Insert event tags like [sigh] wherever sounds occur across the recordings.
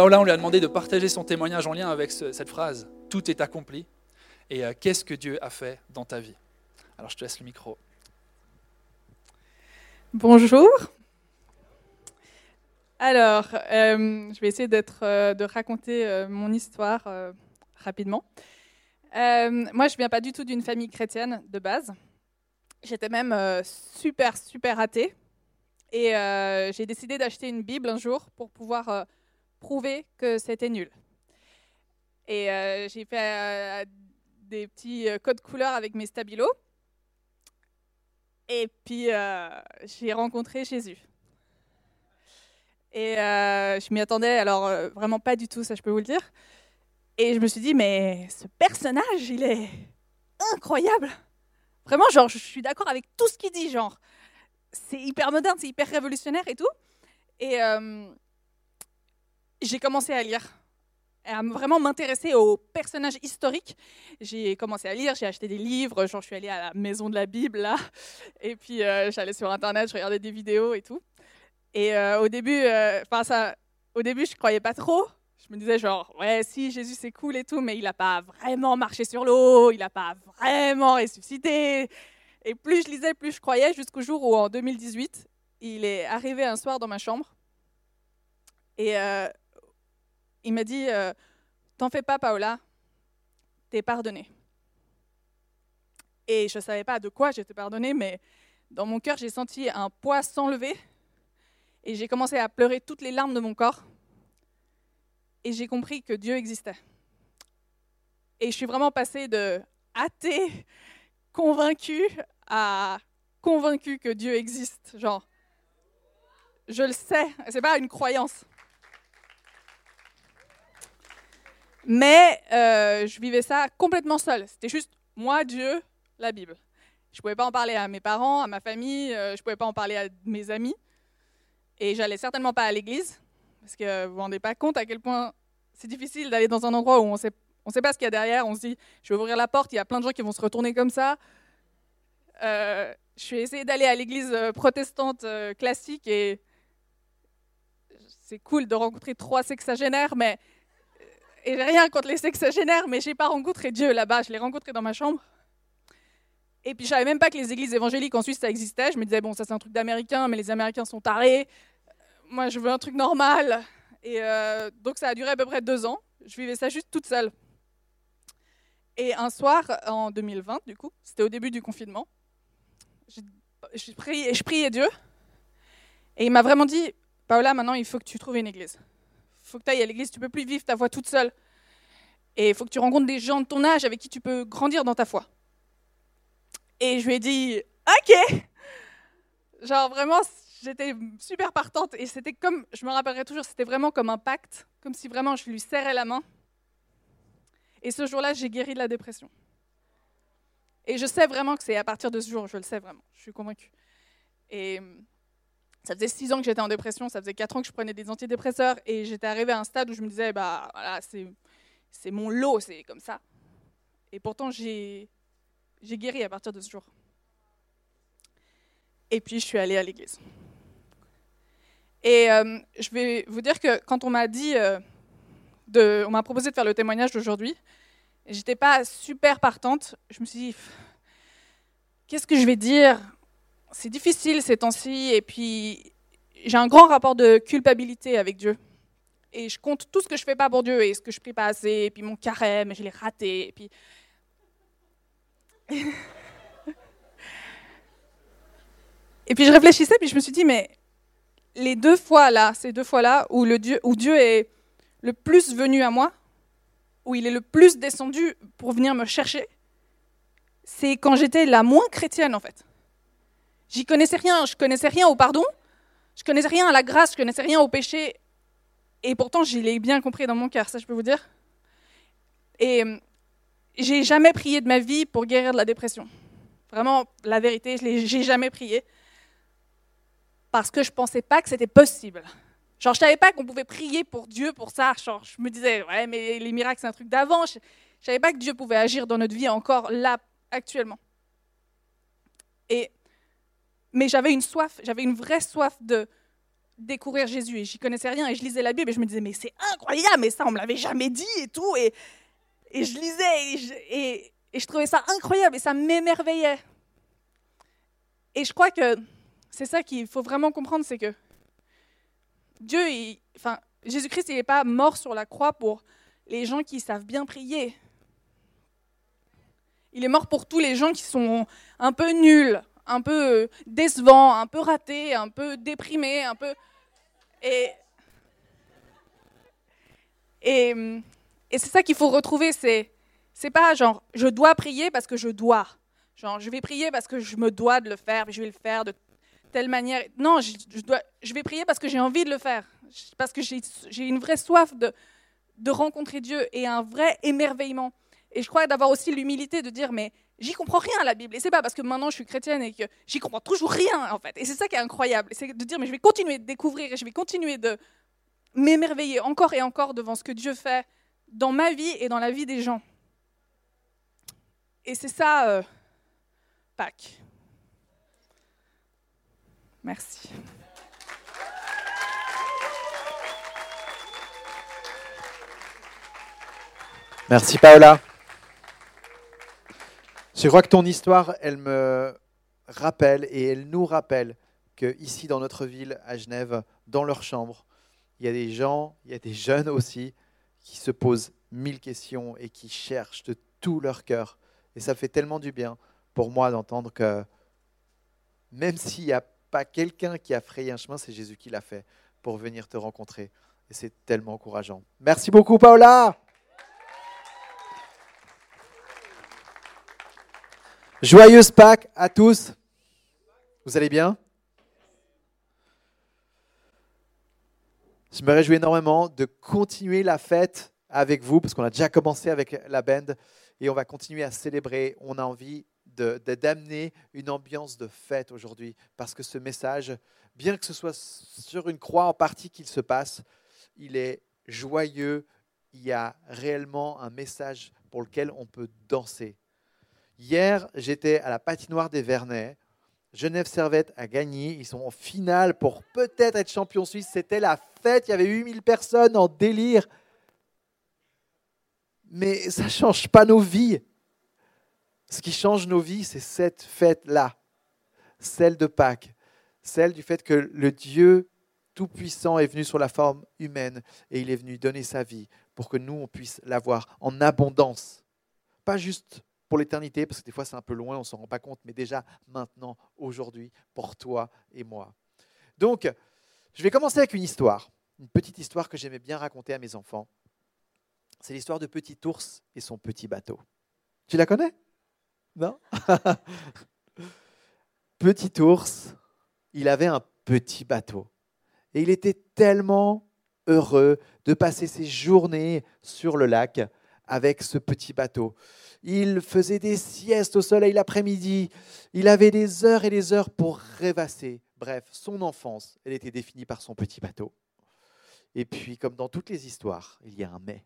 Paola, on lui a demandé de partager son témoignage en lien avec cette phrase Tout est accompli. Et euh, qu'est-ce que Dieu a fait dans ta vie? Alors je te laisse le micro. Bonjour. Alors, euh, je vais essayer euh, de raconter mon histoire rapidement. moi, je ne viens pas du tout d'une famille chrétienne de base. J'étais même super, super athée. Et j'ai décidé d'acheter une Bible un jour pour pouvoir prouver que c'était nul. Et euh, j'ai fait euh, des petits euh, codes couleurs avec mes stabilos. Et puis, j'ai rencontré Jésus. Et je m'y attendais, alors vraiment pas du tout, ça je peux vous le dire. Et je me suis dit, mais ce personnage, il est incroyable. Vraiment, genre, je suis d'accord avec tout ce qu'il dit, genre. C'est hyper moderne, c'est hyper révolutionnaire et tout. Et, j'ai commencé à lire, à vraiment m'intéresser aux personnages historiques. J'ai commencé à lire, j'ai acheté des livres, genre je suis allée à la maison de la Bible là, [laughs] et puis euh, j'allais sur internet, je regardais des vidéos et tout. Et euh, au début, euh, enfin ça, au début je croyais pas trop. Je me disais genre ouais si Jésus c'est cool et tout, mais il n'a pas vraiment marché sur l'eau, il n'a pas vraiment ressuscité. Et plus je lisais, plus je croyais, jusqu'au jour où en 2018, il est arrivé un soir dans ma chambre. Et il m'a dit euh, T'en fais pas, Paola, t'es pardonnée. Et je ne savais pas de quoi j'étais pardonnée, mais dans mon cœur, j'ai senti un poids s'enlever et j'ai commencé à pleurer toutes les larmes de mon corps. Et j'ai compris que Dieu existait. Et je suis vraiment passée de athée, convaincue, à convaincue que Dieu existe. Genre, je le sais, c'est pas une croyance. Mais euh, je vivais ça complètement seule. C'était juste moi, Dieu, la Bible. Je ne pouvais pas en parler à mes parents, à ma famille, euh, je ne pouvais pas en parler à mes amis. Et j'allais certainement pas à l'église, parce que vous vous rendez pas compte à quel point c'est difficile d'aller dans un endroit où on ne sait pas ce qu'il y a derrière. On se dit, je vais ouvrir la porte, il y a plein de gens qui vont se retourner comme ça. Euh, je suis essayé d'aller à l'église protestante classique et c'est cool de rencontrer trois sexagénaires, mais et j'ai rien contre les sexagénaires, mais j'ai pas rencontré Dieu là-bas, je l'ai rencontré dans ma chambre. Et puis je savais même pas que les églises évangéliques en Suisse ça existait. Je me disais bon ça c'est un truc d'américain, mais les Américains sont tarés. Moi je veux un truc normal. Et euh, donc ça a duré à peu près deux ans. Je vivais ça juste toute seule. Et un soir en 2020 du coup, c'était au début du confinement, je, je, je priais Dieu et il m'a vraiment dit Paola maintenant il faut que tu trouves une église faut que tu ailles à l'église, tu peux plus vivre ta foi toute seule. Et il faut que tu rencontres des gens de ton âge avec qui tu peux grandir dans ta foi. Et je lui ai dit, ok. Genre vraiment, j'étais super partante et c'était comme, je me rappellerai toujours, c'était vraiment comme un pacte, comme si vraiment je lui serrais la main. Et ce jour-là, j'ai guéri de la dépression. Et je sais vraiment que c'est à partir de ce jour, je le sais vraiment, je suis convaincue. Et ça faisait six ans que j'étais en dépression, ça faisait quatre ans que je prenais des antidépresseurs et j'étais arrivée à un stade où je me disais, bah voilà, c'est mon lot, c'est comme ça. Et pourtant, j'ai guéri à partir de ce jour. Et puis, je suis allée à l'église. Et euh, je vais vous dire que quand on m'a dit, euh, on m'a proposé de faire le témoignage d'aujourd'hui, j'étais pas super partante. Je me suis dit, qu'est-ce que je vais dire? C'est difficile ces temps-ci, et puis j'ai un grand rapport de culpabilité avec Dieu. Et je compte tout ce que je fais pas pour Dieu, et ce que je prie pas assez, et puis mon carême, je l'ai raté, et puis... [laughs] et puis je réfléchissais, puis je me suis dit, mais les deux fois là, ces deux fois là, où, Dieu est le plus venu à moi, où il est le plus descendu pour venir me chercher, c'est quand j'étais la moins chrétienne en fait. J'y connaissais rien, je connaissais rien au pardon, je connaissais rien à la grâce, je connaissais rien au péché. Et pourtant, je l'ai bien compris dans mon cœur, ça je peux vous dire. Et euh, j'ai jamais prié de ma vie pour guérir de la dépression. Vraiment, la vérité, je n'ai jamais prié. Parce que je ne pensais pas que c'était possible. Genre, je savais pas qu'on pouvait prier pour Dieu pour ça. Genre, je me disais, ouais, mais les miracles, c'est un truc d'avant. Je ne savais pas que Dieu pouvait agir dans notre vie encore là, actuellement. Et mais j'avais une soif, j'avais une vraie soif de, découvrir Jésus et j'y connaissais rien et je lisais la Bible et je me disais mais c'est incroyable, mais ça on me l'avait jamais dit et tout et, et je lisais et je, et, je trouvais ça incroyable et ça m'émerveillait. Et je crois que c'est ça qu'il faut vraiment comprendre, c'est que Dieu, enfin, Jésus-Christ, il n'est pas mort sur la croix pour les gens qui savent bien prier. Il est mort pour tous les gens qui sont un peu nuls, un peu décevants, un peu ratés, un peu déprimés, un peu... Et, et, et c'est ça qu'il faut retrouver, c'est, c'est pas genre je dois prier parce que je dois. Genre je vais prier parce que je me dois de le faire, je vais le faire de telle manière. Non, je, dois, je vais prier parce que j'ai envie de le faire, parce que j'ai, j'ai une vraie soif de, de rencontrer Dieu et un vrai émerveillement. Et je crois d'avoir aussi l'humilité de dire, mais j'y comprends rien à la Bible. Et c'est pas parce que maintenant je suis chrétienne et que j'y comprends toujours rien, en fait. Et c'est ça qui est incroyable. C'est de dire, mais je vais continuer de découvrir et je vais continuer de m'émerveiller encore et encore devant ce que Dieu fait dans ma vie et dans la vie des gens. Et c'est ça, euh, Pâques. Merci. Merci Paola. Je crois que ton histoire, elle me rappelle et elle nous rappelle que ici dans notre ville, à Genève, dans leur chambre, il y a des gens, il y a des jeunes aussi, qui se posent mille questions et qui cherchent de tout leur cœur. Et ça fait tellement du bien pour moi d'entendre que même s'il n'y a pas quelqu'un qui a frayé un chemin, c'est Jésus qui l'a fait pour venir te rencontrer. Et c'est tellement encourageant. Merci beaucoup, Paola. Joyeuse Pâques à tous. Vous allez bien? Je me réjouis énormément de continuer la fête avec vous, parce qu'on a déjà commencé avec la band, et on va continuer à célébrer. On a envie d'amener une ambiance de fête aujourd'hui, parce que ce message, bien que ce soit sur une croix en partie qu'il se passe, il est joyeux, il y a réellement un message pour lequel on peut danser. Hier, j'étais à la patinoire des Vernets. Genève Servette a gagné. Ils sont en finale pour peut-être être champion suisse. C'était la fête. Il y avait 8000 personnes en délire. Mais ça ne change pas nos vies. Ce qui change nos vies, c'est cette fête-là, celle de Pâques, celle du fait que le Dieu Tout-Puissant est venu sur la forme humaine et il est venu donner sa vie pour que nous, on puisse l'avoir en abondance. Pas juste pour l'éternité, parce que des fois c'est un peu loin, on ne s'en rend pas compte, mais déjà maintenant, aujourd'hui, pour toi et moi. Donc, je vais commencer avec une histoire, une petite histoire que j'aimais bien raconter à mes enfants. C'est l'histoire de Petit Ours et son petit bateau. Tu la connais? Non? [laughs] Petit Ours, il avait un petit bateau. Et il était tellement heureux de passer ses journées sur le lac avec ce petit bateau. Il faisait des siestes au soleil l'après-midi. Il avait des heures et des heures pour rêvasser. Bref, son enfance, elle était définie par son petit bateau. Et puis, comme dans toutes les histoires, il y a un mais.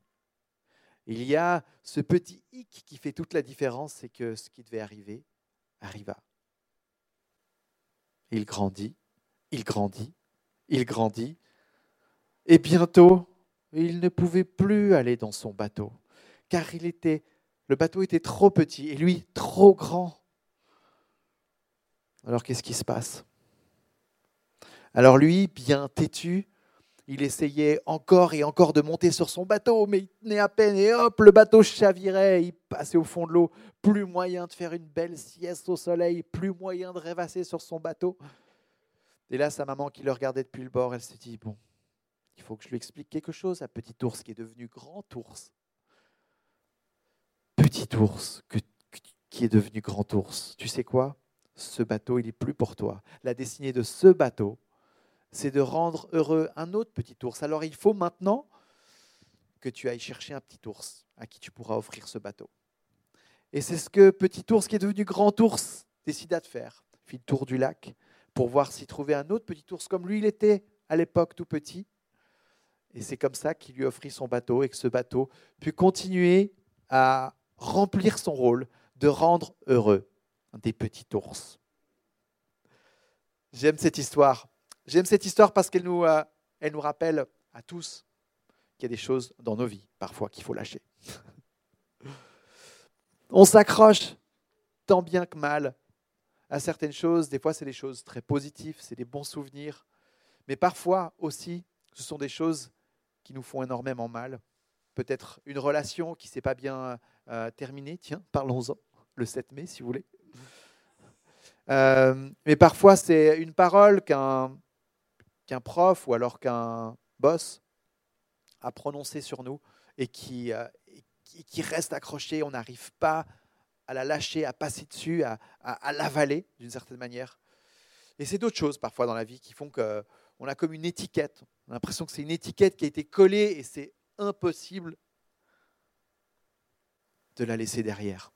Il y a ce petit hic qui fait toute la différence, c'est que ce qui devait arriver arriva. Il grandit, il grandit, il grandit, et bientôt, il ne pouvait plus aller dans son bateau, car il était le bateau était trop petit et lui trop grand. Alors qu'est-ce qui se passe? Alors lui, bien têtu, il essayait encore et encore de monter sur son bateau, mais il tenait à peine et hop, le bateau chavirait, il passait au fond de l'eau. Plus moyen de faire une belle sieste au soleil, plus moyen de rêvasser sur son bateau. Et là, sa maman qui le regardait depuis le bord, elle s'est dit, bon, il faut que je lui explique quelque chose à petit ours qui est devenu grand ours petit ours qui est devenu grand ours. Tu sais quoi? Ce bateau, il n'est plus pour toi. La destinée de ce bateau, c'est de rendre heureux un autre petit ours. Alors il faut maintenant que tu ailles chercher un petit ours à qui tu pourras offrir ce bateau. Et c'est ce que petit ours qui est devenu grand ours décida de faire. Il fit le tour du lac pour voir s'il trouvait un autre petit ours comme lui il était à l'époque tout petit. Et c'est comme ça qu'il lui offrit son bateau et que ce bateau put continuer à remplir son rôle de rendre heureux des petits ours. J'aime cette histoire J'aime cette histoire parce qu'elle nous, euh, nous rappelle à tous qu'il y a des choses dans nos vies, parfois, qu'il faut lâcher. [laughs] On s'accroche tant bien que mal à certaines choses. Des fois, c'est des choses très positives, c'est des bons souvenirs. Mais parfois aussi, ce sont des choses qui nous font énormément mal. Peut-être une relation qui s'est pas bien euh, terminée. Tiens, parlons-en le 7 mai, si vous voulez. Euh, mais parfois, c'est une parole qu'un qu'un prof ou alors qu'un boss a prononcé sur nous et qui, euh, qui, reste accroché. On n'arrive pas à la lâcher, à passer dessus, à, à, l'avaler d'une certaine manière. Et c'est d'autres choses parfois dans la vie qui font qu'on a comme une étiquette. On a l'impression que c'est une étiquette qui a été collée et c'est impossible de la laisser derrière.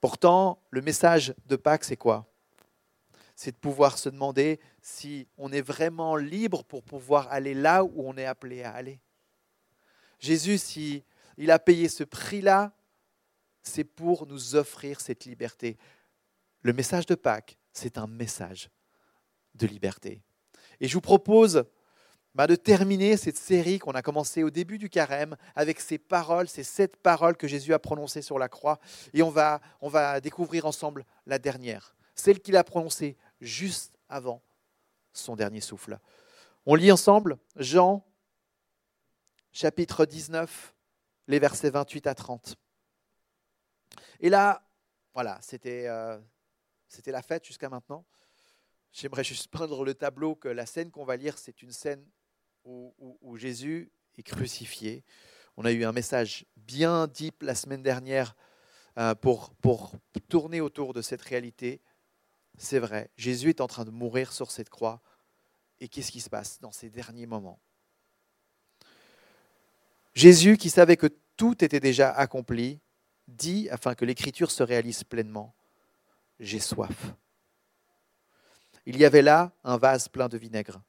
Pourtant, le message de Pâques, c'est quoi? C'est de pouvoir se demander si on est vraiment libre pour pouvoir aller là où on est appelé à aller. Jésus, si il a payé ce prix-là, c'est pour nous offrir cette liberté. Le message de Pâques, c'est un message de liberté. Et je vous propose bah, de terminer cette série qu'on a commencé au début du carême avec ces paroles, ces sept paroles que Jésus a prononcées sur la croix. Et on va, on va découvrir ensemble la dernière, celle qu'il a prononcée juste avant son dernier souffle. On lit ensemble Jean chapitre 19, les versets 28 à 30. Et là, voilà, c'était euh, la fête jusqu'à maintenant. J'aimerais juste peindre le tableau que la scène qu'on va lire, c'est une scène où, Jésus est crucifié. On a eu un message bien deep la semaine dernière euh, pour, pour tourner autour de cette réalité. C'est vrai, Jésus est en train de mourir sur cette croix. Et qu'est-ce qui se passe dans ces derniers moments? Jésus, qui savait que tout était déjà accompli, dit, afin que l'écriture se réalise pleinement, J'ai soif. Il y avait là un vase plein de vinaigre.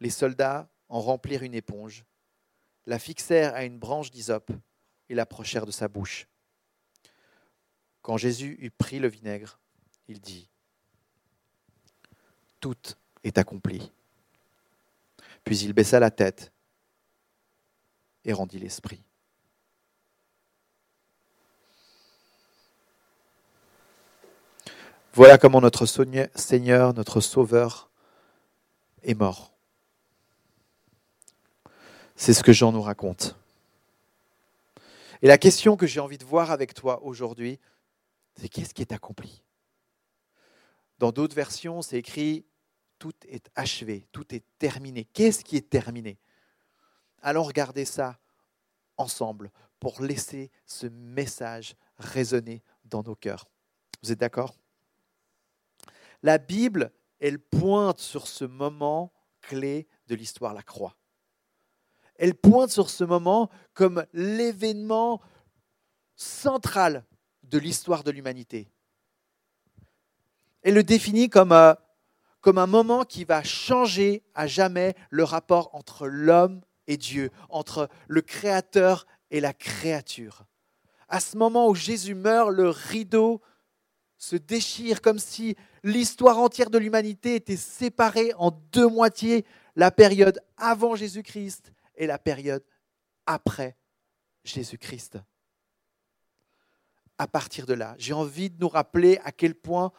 Les soldats en remplirent une éponge, la fixèrent à une branche d'hysope et l'approchèrent de sa bouche. Quand Jésus eut pris le vinaigre, il dit Tout est accompli. Puis il baissa la tête et rendit l'esprit. Voilà comment notre Seigneur, notre Sauveur, est mort. C'est ce que Jean nous raconte. Et la question que j'ai envie de voir avec toi aujourd'hui, c'est qu'est-ce qui est accompli? Dans d'autres versions, c'est écrit tout est achevé, tout est terminé. Qu'est-ce qui est terminé? Allons regarder ça ensemble pour laisser ce message résonner dans nos cœurs. Vous êtes d'accord? La Bible, elle pointe sur ce moment clé de l'histoire, la croix. Elle pointe sur ce moment comme l'événement central de l'histoire de l'humanité. Elle le définit comme, euh, comme un moment qui va changer à jamais le rapport entre l'homme et Dieu, entre le Créateur et la créature. À ce moment où Jésus meurt, le rideau se déchire comme si l'histoire entière de l'humanité était séparée en deux moitiés, la période avant Jésus-Christ et la période après Jésus-Christ. À partir de là, j'ai envie de nous rappeler à quel point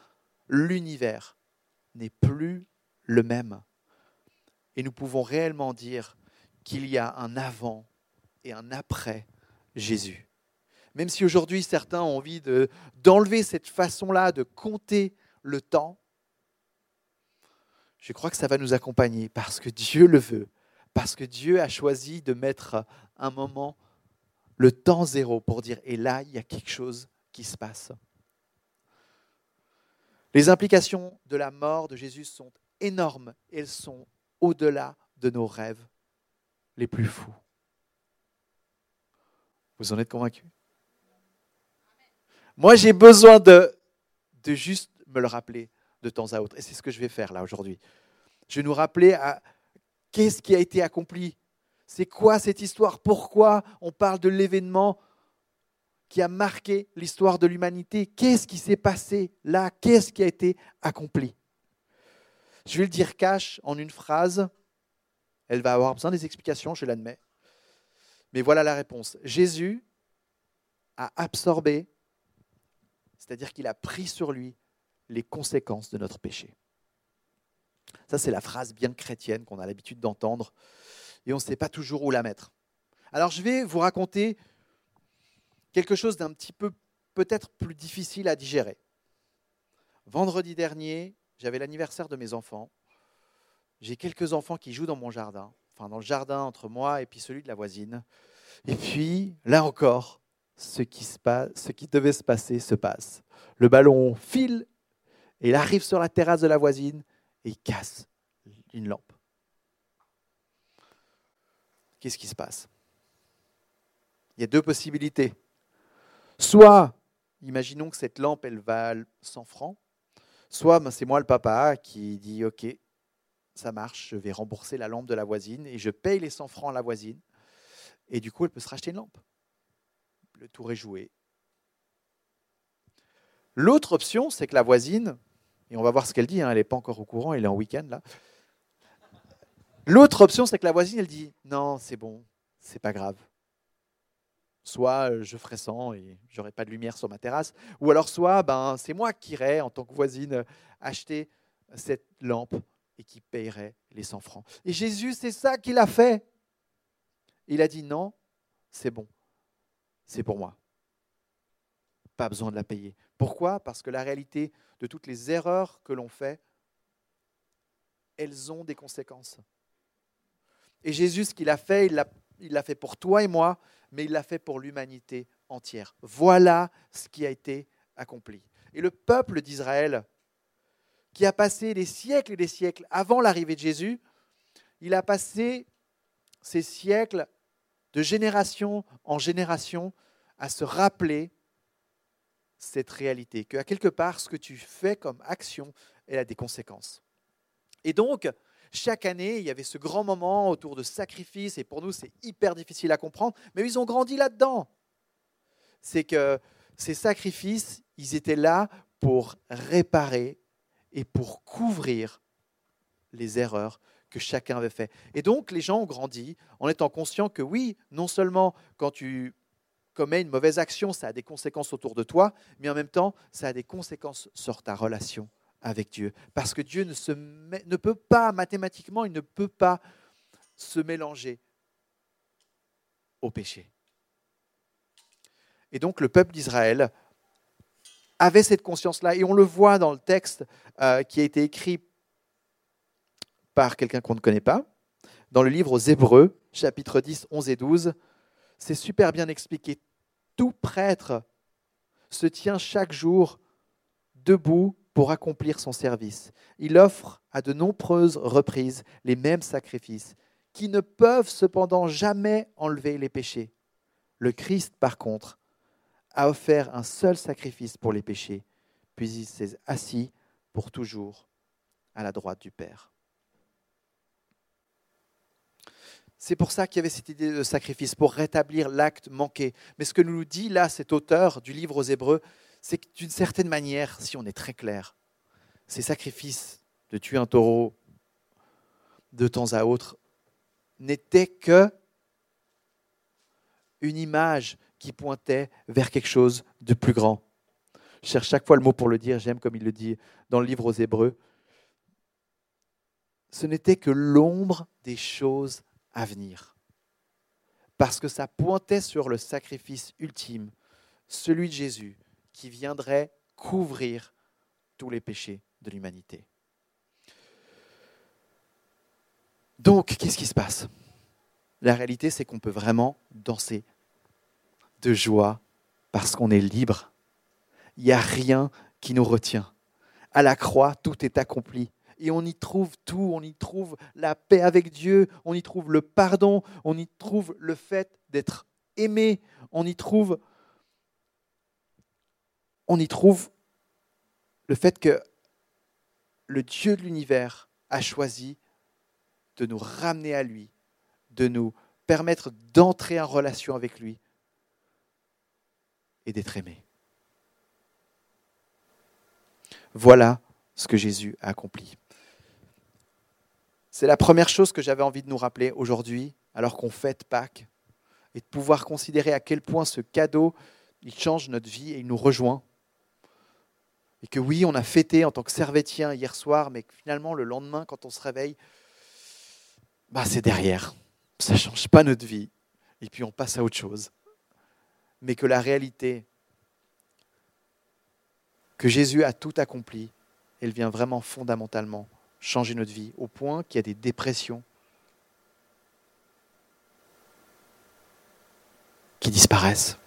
l'univers n'est plus le même. Et nous pouvons réellement dire qu'il y a un avant et un après Jésus. Même si aujourd'hui certains ont envie de, d'enlever cette façon-là de compter le temps, je crois que ça va nous accompagner parce que Dieu le veut, parce que Dieu a choisi de mettre un moment, le temps zéro, pour dire, et là, il y a quelque chose qui se passe. Les implications de la mort de Jésus sont énormes, elles sont au-delà de nos rêves les plus fous. Vous en êtes convaincus? Moi, j'ai besoin de, de juste me le rappeler de temps à autre. Et c'est ce que je vais faire là aujourd'hui. Je vais nous rappeler à qu'est-ce qui a été accompli? C'est quoi cette histoire? Pourquoi on parle de l'événement qui a marqué l'histoire de l'humanité? Qu'est-ce qui s'est passé là? Qu'est-ce qui a été accompli? Je vais le dire cash en une phrase. Elle va avoir besoin des explications, je l'admets. Mais voilà la réponse. Jésus a absorbé, c'est-à-dire qu'il a pris sur lui les conséquences de notre péché. Ça, c'est la phrase bien chrétienne qu'on a l'habitude d'entendre et on ne sait pas toujours où la mettre. Alors, je vais vous raconter quelque chose d'un petit peu peut-être plus difficile à digérer. Vendredi dernier, j'avais l'anniversaire de mes enfants. J'ai quelques enfants qui jouent dans mon jardin, enfin dans le jardin entre moi et puis celui de la voisine. Et puis, là encore, ce qui, se passe, ce qui devait se passer se passe. Le ballon file et il arrive sur la terrasse de la voisine et il casse une lampe. Qu'est-ce qui se passe? Il y a deux possibilités. Soit, imaginons que cette lampe, elle valent 100 francs, soit ben, c'est moi le papa qui dit, OK, ça marche, je vais rembourser la lampe de la voisine et je paye les 100 francs à la voisine. Et du coup, elle peut se racheter une lampe. Le tour est joué. L'autre option, c'est que la voisine, et on va voir ce qu'elle dit, hein, elle n'est pas encore au courant, elle est en week-end là. L'autre option, c'est que la voisine, elle dit non, c'est bon, c'est pas grave. Soit euh, je ferai sans et j'aurai pas de lumière sur ma terrasse, ou alors soit ben c'est moi qui irai en tant que voisine acheter cette lampe et qui payerait les 100 francs. Et Jésus, c'est ça qu'il a fait. Il a dit non, c'est bon, c'est pour moi. Pas besoin de la payer. Pourquoi? Parce que la réalité de toutes les erreurs que l'on fait, elles ont des conséquences. Et Jésus, ce qu'il a fait, il l'a fait pour toi et moi, mais il l'a fait pour l'humanité entière. Voilà ce qui a été accompli. Et le peuple d'Israël, qui a passé des siècles et des siècles avant l'arrivée de Jésus, il a passé ces siècles de génération en génération à se rappeler cette réalité, que quelque part, ce que tu fais comme action, elle a des conséquences. Et donc, chaque année, il y avait ce grand moment autour de sacrifices, et pour nous, c'est hyper difficile à comprendre, mais ils ont grandi là-dedans. C'est que ces sacrifices, ils étaient là pour réparer et pour couvrir les erreurs que chacun avait fait. Et donc, les gens ont grandi en étant conscients que oui, non seulement quand tu commets une mauvaise action, ça a des conséquences autour de toi, mais en même temps, ça a des conséquences sur ta relation avec Dieu. Parce que Dieu ne, se ne peut pas, mathématiquement, il ne peut pas se mélanger au péché. Et donc le peuple d'Israël avait cette conscience-là, et on le voit dans le texte euh, qui a été écrit par quelqu'un qu'on ne connaît pas, dans le livre aux Hébreux, chapitre 10, 11 et 12, c'est super bien expliqué. Tout prêtre se tient chaque jour debout pour accomplir son service. Il offre à de nombreuses reprises les mêmes sacrifices, qui ne peuvent cependant jamais enlever les péchés. Le Christ, par contre, a offert un seul sacrifice pour les péchés, puis il s'est assis pour toujours à la droite du Père. C'est pour ça qu'il y avait cette idée de sacrifice, pour rétablir l'acte manqué. Mais ce que nous dit là cet auteur du livre aux Hébreux, c'est que d'une certaine manière, si on est très clair, ces sacrifices de tuer un taureau de temps à autre n'étaient que une image qui pointait vers quelque chose de plus grand. Je cherche chaque fois le mot pour le dire, j'aime comme il le dit dans le livre aux Hébreux. Ce n'était que l'ombre des choses Parce que ça pointait sur le sacrifice ultime, celui de Jésus, qui viendrait couvrir tous les péchés de l'humanité. Donc, qu'est-ce qui se passe? La réalité, c'est qu'on peut vraiment danser de joie parce qu'on est libre. Il n'y a rien qui nous retient. À la croix, tout est accompli. Et on y trouve tout, on y trouve la paix avec Dieu, on y trouve le pardon, on y trouve le fait d'être aimé, on y trouve on y trouve le fait que le Dieu de l'univers a choisi de nous ramener à lui, de nous permettre d'entrer en relation avec lui et d'être aimé. Voilà ce que Jésus a accompli. C'est la première chose que j'avais envie de nous rappeler aujourd'hui, alors qu'on fête Pâques, et de pouvoir considérer à quel point ce cadeau, il change notre vie et il nous rejoint. Et que oui, on a fêté en tant que servétien hier soir, mais que finalement, le lendemain, quand on se réveille, bah, c'est derrière. Ça ne change pas notre vie. Et puis on passe à autre chose. Mais que la réalité, que Jésus a tout accompli, elle vient vraiment fondamentalement changer notre vie, au point qu'il y a des dépressions qui disparaissent.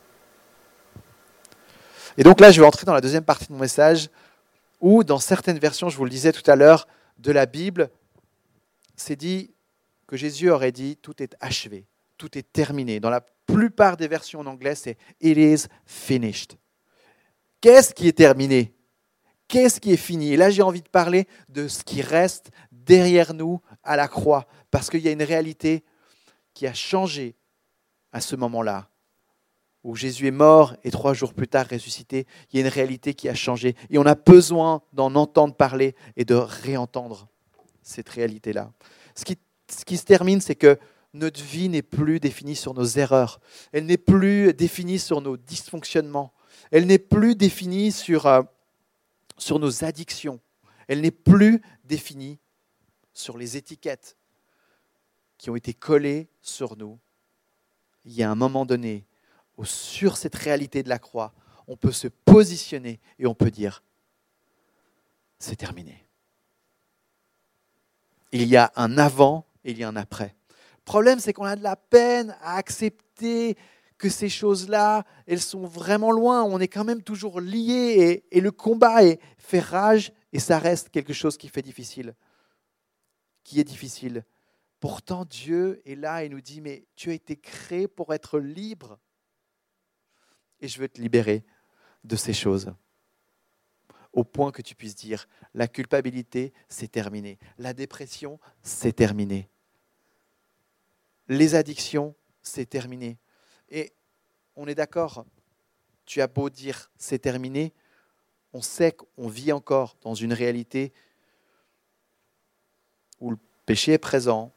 Et donc là, je vais entrer dans la deuxième partie de mon message, où dans certaines versions, je vous le disais tout à l'heure, de la Bible, c'est dit que Jésus aurait dit tout est achevé, tout est terminé. Dans la plupart des versions en anglais, c'est It is finished. Qu'est-ce qui est terminé? Qu'est-ce qui est fini? Et là, j'ai envie de parler de ce qui reste derrière nous à la croix, parce qu'il y a une réalité qui a changé à ce moment-là où Jésus est mort et trois jours plus tard ressuscité, il y a une réalité qui a changé. Et on a besoin d'en entendre parler et de réentendre cette réalité-là. Ce qui, se termine, c'est que notre vie n'est plus définie sur nos erreurs. Elle n'est plus définie sur nos dysfonctionnements. Elle n'est plus définie sur, euh, sur nos addictions. Elle n'est plus définie sur les étiquettes qui ont été collées sur nous. Il y a un moment donné sur cette réalité de la croix, on peut se positionner et on peut dire, c'est terminé. Il y a un avant et il y a un après. Le problème, c'est qu'on a de la peine à accepter que ces choses-là, elles sont vraiment loin. On est quand même toujours liés et, et le combat est, fait rage et ça reste quelque chose qui fait difficile, qui est difficile. Pourtant, Dieu est là et nous dit, mais tu as été créé pour être libre et je veux te libérer de ces choses. Au point que tu puisses dire, la culpabilité, c'est terminé. La dépression, c'est terminé. Les addictions, c'est terminé. Et on est d'accord, tu as beau dire c'est terminé, on sait qu'on vit encore dans une réalité où le péché est présent,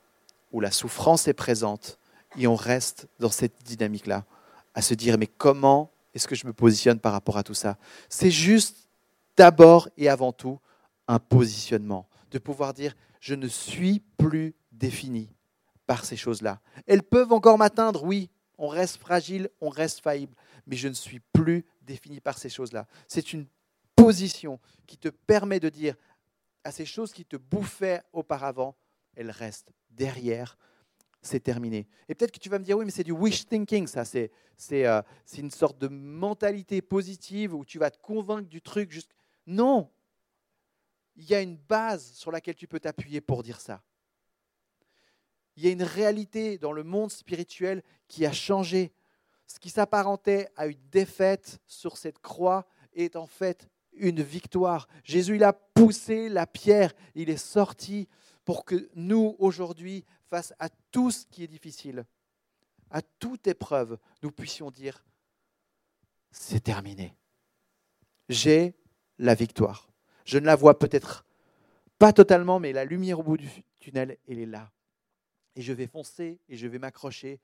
où la souffrance est présente, et on reste dans cette dynamique-là, à se dire mais comment est-ce que je me positionne par rapport à tout ça? C'est juste d'abord et avant tout un positionnement, de pouvoir dire je ne suis plus défini par ces choses-là. Elles peuvent encore m'atteindre, oui, on reste fragile, on reste faillible, mais je ne suis plus défini par ces choses-là. C'est une position qui te permet de dire à ces choses qui te bouffaient auparavant, elles restent derrière c'est terminé. Et peut-être que tu vas me dire, oui, mais c'est du wish thinking, ça, c'est, euh, une sorte de mentalité positive où tu vas te convaincre du truc. Non, il y a une base sur laquelle tu peux t'appuyer pour dire ça. Il y a une réalité dans le monde spirituel qui a changé. Ce qui s'apparentait à une défaite sur cette croix est en fait une victoire. Jésus, il a poussé la pierre, il est sorti pour que nous, aujourd'hui, face à tout ce qui est difficile, à toute épreuve, nous puissions dire, c'est terminé. J'ai la victoire. Je ne la vois peut-être pas totalement, mais la lumière au bout du tunnel, elle est là. Et je vais foncer, et je vais m'accrocher,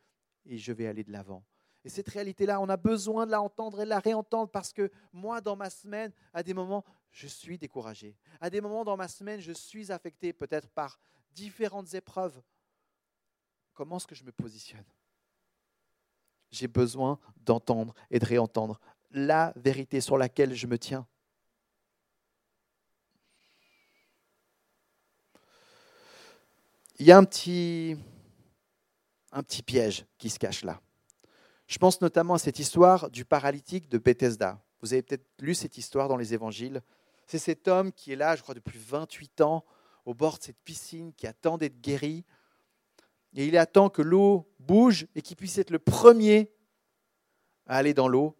et je vais aller de l'avant. Et cette réalité-là, on a besoin de la entendre et de la réentendre parce que moi, dans ma semaine, à des moments, je suis découragé. À des moments dans ma semaine, je suis affecté peut-être par différentes épreuves comment est-ce que je me positionne? J'ai besoin d'entendre et de réentendre la vérité sur laquelle je me tiens. Il y a un petit, un petit piège qui se cache là. Je pense notamment à cette histoire du paralytique de Bethesda. Vous avez peut-être lu cette histoire dans les évangiles. C'est cet homme qui est là, je crois, depuis 28 ans, au bord de cette piscine, qui attend d'être guéri. Et il attend que l'eau bouge et qu'il puisse être le premier à aller dans l'eau,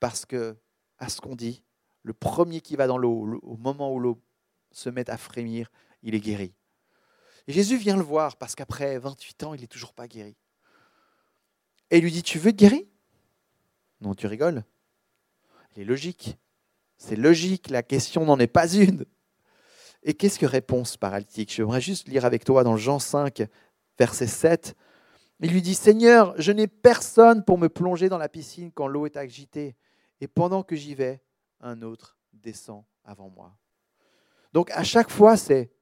parce que, à ce qu'on dit, le premier qui va dans l'eau, au moment où l'eau se met à frémir, il est guéri. Et Jésus vient le voir, parce qu'après 28 ans, il n'est toujours pas guéri. Et il lui dit, tu veux être guéri? Non, tu rigoles. Il est logique. C'est logique, la question n'en est pas une. Et qu'est-ce que répond ce paralytique? J'aimerais juste lire avec toi dans Jean 5, verset 7. Il lui dit, Seigneur, je n'ai personne pour me plonger dans la piscine quand l'eau est agitée. Et pendant que j'y vais, un autre descend avant moi. Donc à chaque fois, c'est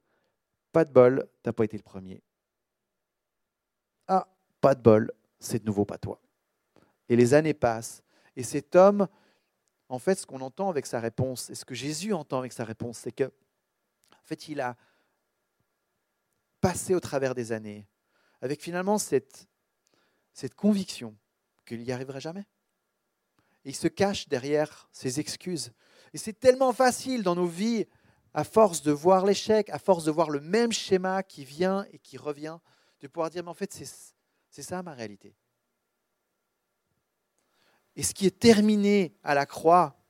pas de bol, tu n'as pas été le premier. Ah, pas de bol, c'est de nouveau pas toi. Et les années passent. Et cet homme, en fait, ce qu'on entend avec sa réponse, et ce que Jésus entend avec sa réponse, c'est que, en fait, il a passé au travers des années avec finalement cette, conviction qu'il n'y arriverait jamais. il se cache derrière ses excuses. Et c'est tellement facile dans nos vies, à force de voir l'échec, à force de voir le même schéma qui vient et qui revient, de pouvoir dire, mais en fait, c'est ça ma réalité. Et ce qui est terminé à la croix,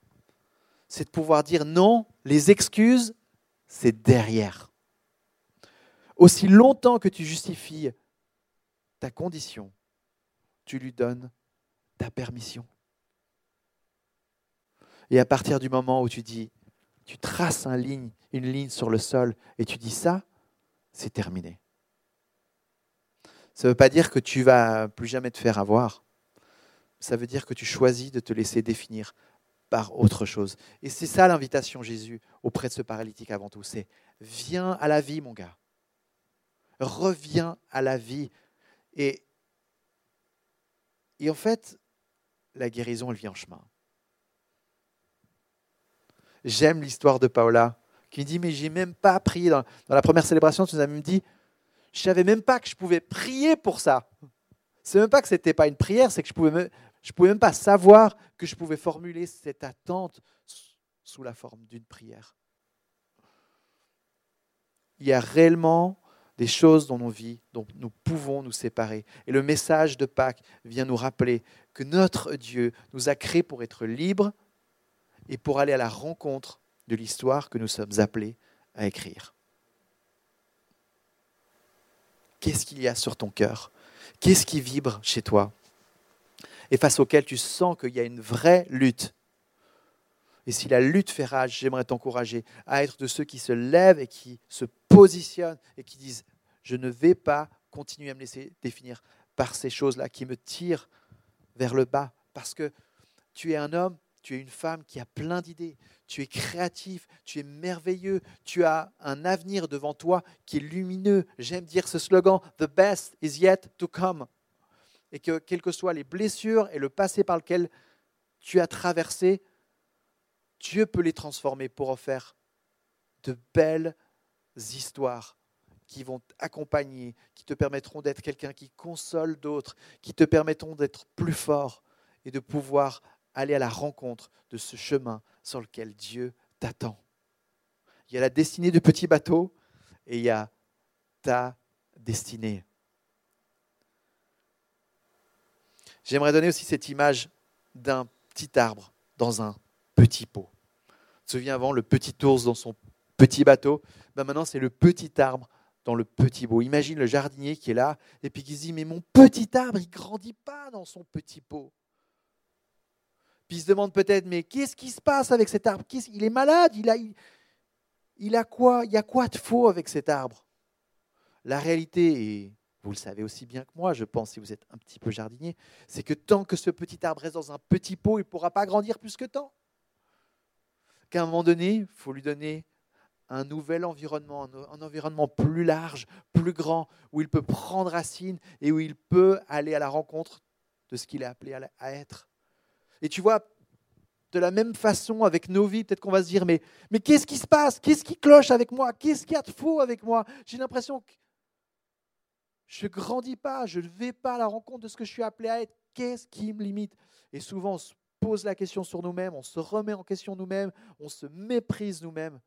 c'est de pouvoir dire non, les excuses, c'est derrière. Aussi longtemps que tu justifies ta condition, tu lui donnes ta permission. Et à partir du moment où tu dis, tu traces une ligne, sur le sol et tu dis ça, c'est terminé. Ça ne veut pas dire que tu vas plus jamais te faire avoir ça veut dire que tu choisis de te laisser définir par autre chose. Et c'est ça l'invitation Jésus auprès de ce paralytique avant tout, c'est viens à la vie mon gars. Reviens à la vie. Et, et en fait, la guérison, elle vient en chemin. J'aime l'histoire de Paola qui dit mais j'ai même pas prié dans, la première célébration, tu nous as même dit je savais même pas que je pouvais prier pour ça. C'est même pas que c'était pas une prière, c'est que je pouvais me, je pouvais même pas savoir que je pouvais formuler cette attente sous la forme d'une prière. Il y a réellement des choses dans nos vies dont nous pouvons nous séparer. Et le message de Pâques vient nous rappeler que notre Dieu nous a créés pour être libres et pour aller à la rencontre de l'histoire que nous sommes appelés à écrire. Qu'est-ce qu'il y a sur ton cœur? Qu'est-ce qui vibre chez toi? Et face auquel tu sens qu'il y a une vraie lutte. Et si la lutte fait rage, j'aimerais t'encourager à être de ceux qui se lèvent et qui se positionnent et qui disent, je ne vais pas continuer à me laisser définir par ces choses-là qui me tirent vers le bas. Parce que tu es un homme, tu es une femme qui a plein d'idées, tu es créatif, tu es merveilleux, tu as un avenir devant toi qui est lumineux. J'aime dire ce slogan, The best is yet to come et que quelles que soient les blessures et le passé par lequel tu as traversé, Dieu peut les transformer pour en faire de belles histoires qui vont t'accompagner, qui te permettront d'être quelqu'un qui console d'autres, qui te permettront d'être plus fort et de pouvoir aller à la rencontre de ce chemin sur lequel Dieu t'attend. Il y a la destinée du petit bateau et il y a ta destinée. J'aimerais donner aussi cette image d'un petit arbre dans un petit pot. Tu te souviens avant le petit ours dans son petit bateau? Ben Maintenant, c'est le petit arbre dans le petit pot. Imagine le jardinier qui est là et puis qui se dit Mais mon petit arbre, il ne grandit pas dans son petit pot. Puis il se demande peut-être Mais qu'est-ce qui se passe avec cet arbre? Il est malade? Il a, il a quoi Il y a quoi de faux avec cet arbre? La réalité est vous le savez aussi bien que moi, je pense, si vous êtes un petit peu jardinier, c'est que tant que ce petit arbre reste dans un petit pot, il ne pourra pas grandir plus que tant. Qu'à un moment donné, il faut lui donner un nouvel environnement, un environnement plus large, plus grand, où il peut prendre racine et où il peut aller à la rencontre de ce qu'il est appelé à être. Et tu vois, de la même façon avec nos vies, peut-être qu'on va se dire, mais, mais qu'est-ce qui se passe? Qu'est-ce qui cloche avec moi? Qu'est-ce qu'il y a de faux avec moi? J'ai l'impression que je ne grandis pas, je ne vais pas à la rencontre de ce que je suis appelé à être. Qu'est-ce qui me limite? Et souvent, on se pose la question sur nous-mêmes, on se remet en question nous-mêmes, on se méprise nous-mêmes.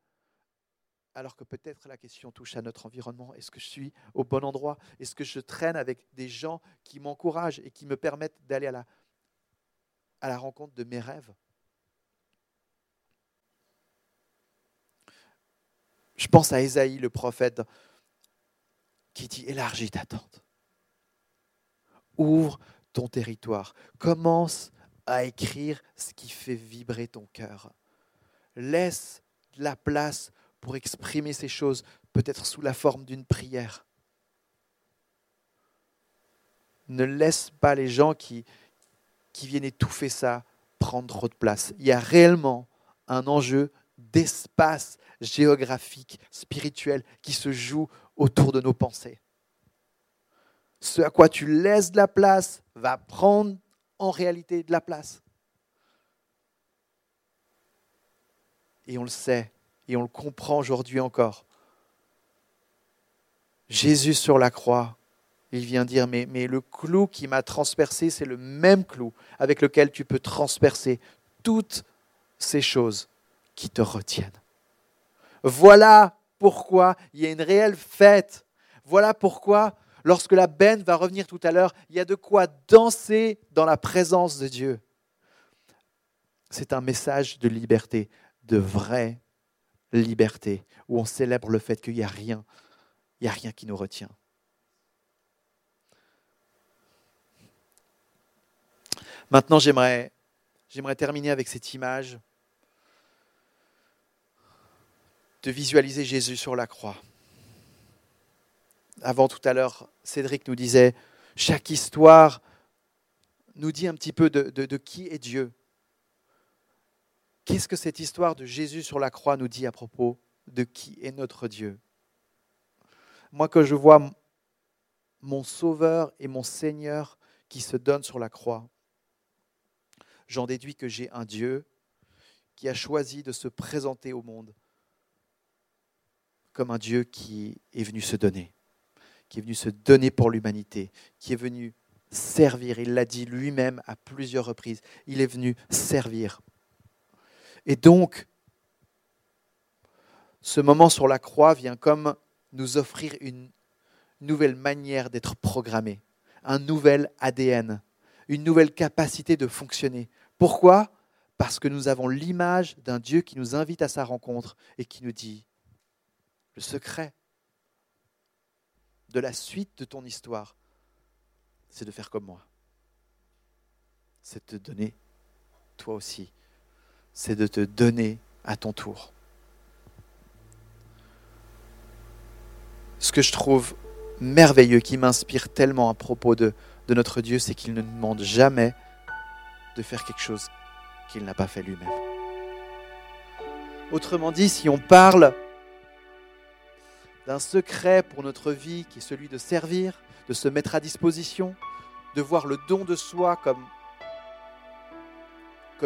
Alors que peut-être la question touche à notre environnement. Est-ce que je suis au bon endroit? Est-ce que je traîne avec des gens qui m'encouragent et qui me permettent d'aller à la, à la rencontre de mes rêves Je pense à Ésaïe, le prophète, qui dit élargis ta tente. Ouvre ton territoire. Commence à écrire ce qui fait vibrer ton cœur. Laisse la place pour exprimer ces choses, peut-être sous la forme d'une prière. Ne laisse pas les gens qui, qui viennent étouffer ça prendre trop de place. Il y a réellement un enjeu d'espace géographique, spirituel, qui se joue autour de nos pensées. Ce à quoi tu laisses de la place va prendre en réalité de la place. Et on le sait, et on le comprend aujourd'hui encore. Jésus sur la croix, il vient dire, mais, le clou qui m'a transpercé, c'est le même clou avec lequel tu peux transpercer toutes ces choses qui te retiennent. Voilà pourquoi il y a une réelle fête. Voilà pourquoi, lorsque la benne va revenir tout à l'heure, il y a de quoi danser dans la présence de Dieu. C'est un message de liberté, de vraie liberté, où on célèbre le fait qu'il n'y a rien, il n'y a rien qui nous retient. Maintenant, j'aimerais, terminer avec cette image de visualiser Jésus sur la croix. Avant tout à l'heure, Cédric nous disait, chaque histoire nous dit un petit peu de, de qui est Dieu. Qu'est-ce que cette histoire de Jésus sur la croix nous dit à propos de qui est notre Dieu? Moi, que je vois mon Sauveur et mon Seigneur qui se donnent sur la croix, j'en déduis que j'ai un Dieu qui a choisi de se présenter au monde comme un Dieu qui est venu se donner, qui est venu se donner pour l'humanité, qui est venu servir. Il l'a dit lui-même à plusieurs reprises. Il est venu servir. Et donc, ce moment sur la croix vient comme nous offrir une nouvelle manière d'être programmé, un nouvel ADN, une nouvelle capacité de fonctionner. Pourquoi? Parce que nous avons l'image d'un Dieu qui nous invite à sa rencontre et qui nous dit, le secret de la suite de ton histoire, c'est de faire comme moi. C'est de te donner, toi aussi. C'est de te donner à ton tour. Ce que je trouve merveilleux, qui m'inspire tellement à propos de, notre Dieu, c'est qu'il ne demande jamais de faire quelque chose qu'il n'a pas fait lui-même. Autrement dit, si on parle d'un secret pour notre vie qui est celui de servir, de se mettre à disposition, de voir le don de soi comme,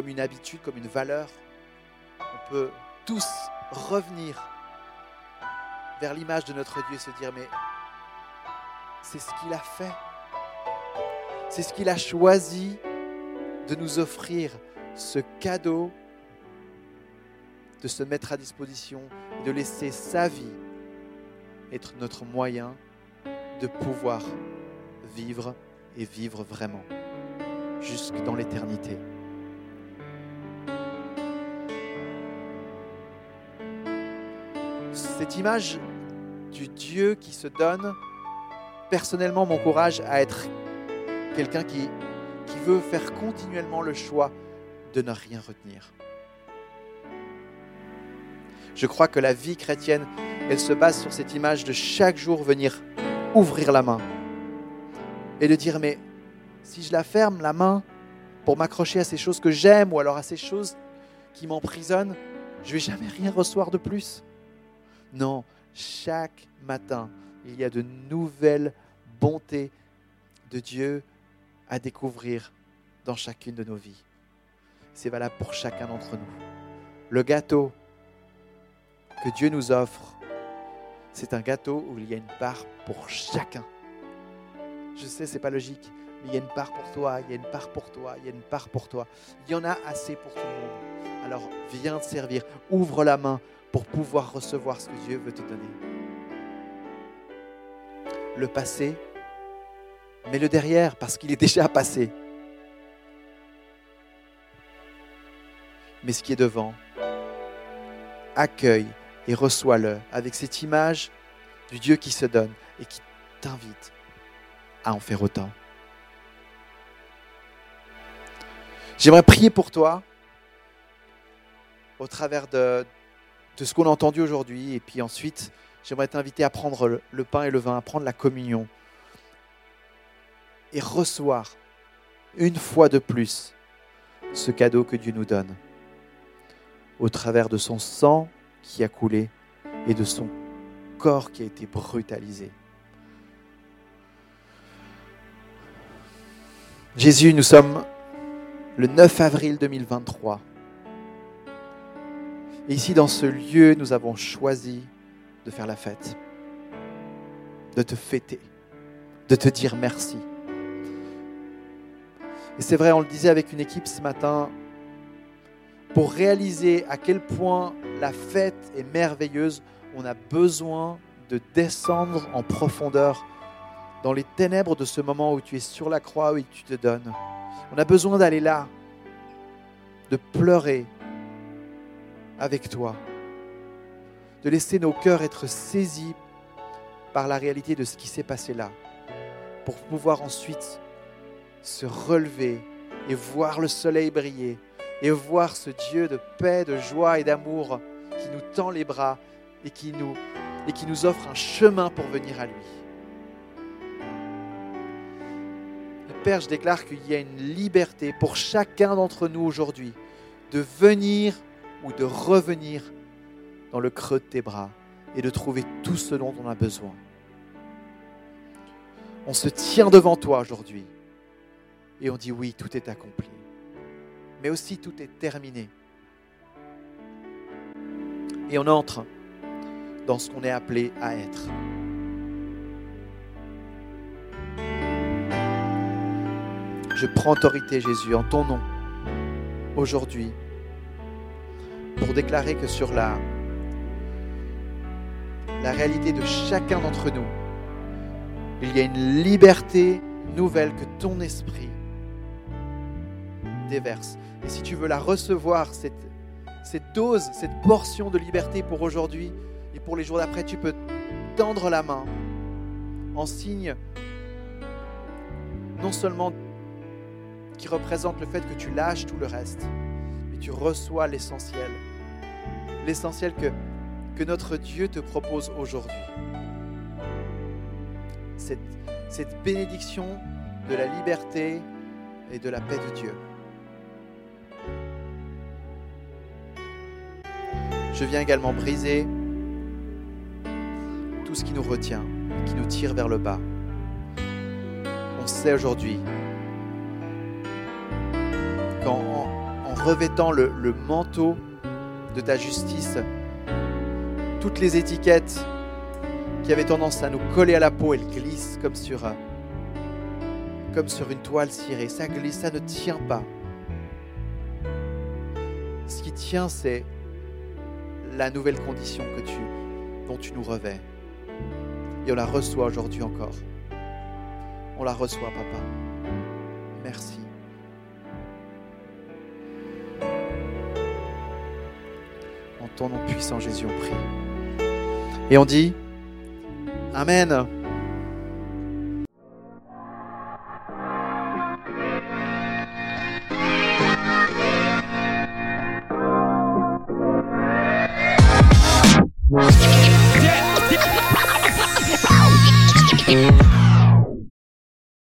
une habitude, comme une valeur. On peut tous revenir vers l'image de notre Dieu et se dire, mais c'est ce qu'il a fait. C'est ce qu'il a choisi de nous offrir, ce cadeau de se mettre à disposition, de laisser sa vie être notre moyen de pouvoir vivre et vivre vraiment jusque dans l'éternité. Cette image du Dieu qui se donne, personnellement m'encourage à être quelqu'un qui, veut faire continuellement le choix de ne rien retenir. Je crois que la vie chrétienne, elle se base sur cette image de chaque jour venir ouvrir la main et de dire, mais si je la ferme, la main, pour m'accrocher à ces choses que j'aime ou alors à ces choses qui m'emprisonnent, je vais jamais rien recevoir de plus. Non, chaque matin, il y a de nouvelles bontés de Dieu à découvrir dans chacune de nos vies. C'est valable pour chacun d'entre nous. Le gâteau que Dieu nous offre, c'est un gâteau où il y a une part pour chacun. Je sais, c'est pas logique, mais il y a une part pour toi, il y a une part pour toi, il y a une part pour toi. Il y en a assez pour tout le monde. Alors viens te servir, ouvre la main pour pouvoir recevoir ce que Dieu veut te donner. Le passé, mais le derrière, parce qu'il est déjà passé. Mais ce qui est devant, accueille et reçois-le avec cette image du Dieu qui se donne et qui t'invite à en faire autant. J'aimerais prier pour toi au travers de, de ce qu'on a entendu aujourd'hui. Et puis ensuite, j'aimerais t'inviter à prendre le, le pain et le vin, à prendre la communion et recevoir une fois de plus ce cadeau que Dieu nous donne au travers de son sang qui a coulé et de son corps qui a été brutalisé. Jésus, nous sommes le 9 avril 2023. Et ici, dans ce lieu, nous avons choisi de faire la fête, de te fêter, de te dire merci. Et c'est vrai, on le disait avec une équipe ce matin, pour réaliser à quel point la fête est merveilleuse, on a besoin de descendre en profondeur dans les ténèbres de ce moment où tu es sur la croix, où tu te donnes. On a besoin d'aller là, de pleurer avec toi, de laisser nos cœurs être saisis par la réalité de ce qui s'est passé là, pour pouvoir ensuite se relever et voir le soleil briller et voir ce Dieu de paix, de joie et d'amour qui nous tend les bras et qui nous, offre un chemin pour venir à lui. Et Père, je déclare qu'il y a une liberté pour chacun d'entre nous aujourd'hui de venir ou de revenir dans le creux de tes bras et de trouver tout ce dont on a besoin. On se tient devant toi aujourd'hui et on dit oui, tout est accompli. Mais aussi tout est terminé. Et on entre dans ce qu'on est appelé à être. Je prends autorité, Jésus, en ton nom, aujourd'hui, pour déclarer que sur la, la réalité de chacun d'entre nous, il y a une liberté nouvelle que ton esprit déverse. Et si tu veux la recevoir, cette, cette dose, cette portion de liberté pour aujourd'hui et pour les jours d'après, tu peux tendre la main en signe non seulement qui représente le fait que tu lâches tout le reste, mais tu reçois l'essentiel. L'essentiel que, que notre Dieu te propose aujourd'hui. Cette, cette bénédiction de la liberté et de la paix de Dieu. Je viens également briser tout ce qui nous retient, qui nous tire vers le bas. On sait aujourd'hui qu'en en revêtant le, manteau de ta justice, toutes les étiquettes qui avaient tendance à nous coller à la peau, elles glissent comme sur, comme sur une toile cirée. Ça glisse, ça ne tient pas. Ce qui tient, c'est la nouvelle condition que tu, dont tu nous revais. Et on la reçoit aujourd'hui encore. On la reçoit, papa. Merci. En ton nom puissant, Jésus, on prie. Et on dit, Amen.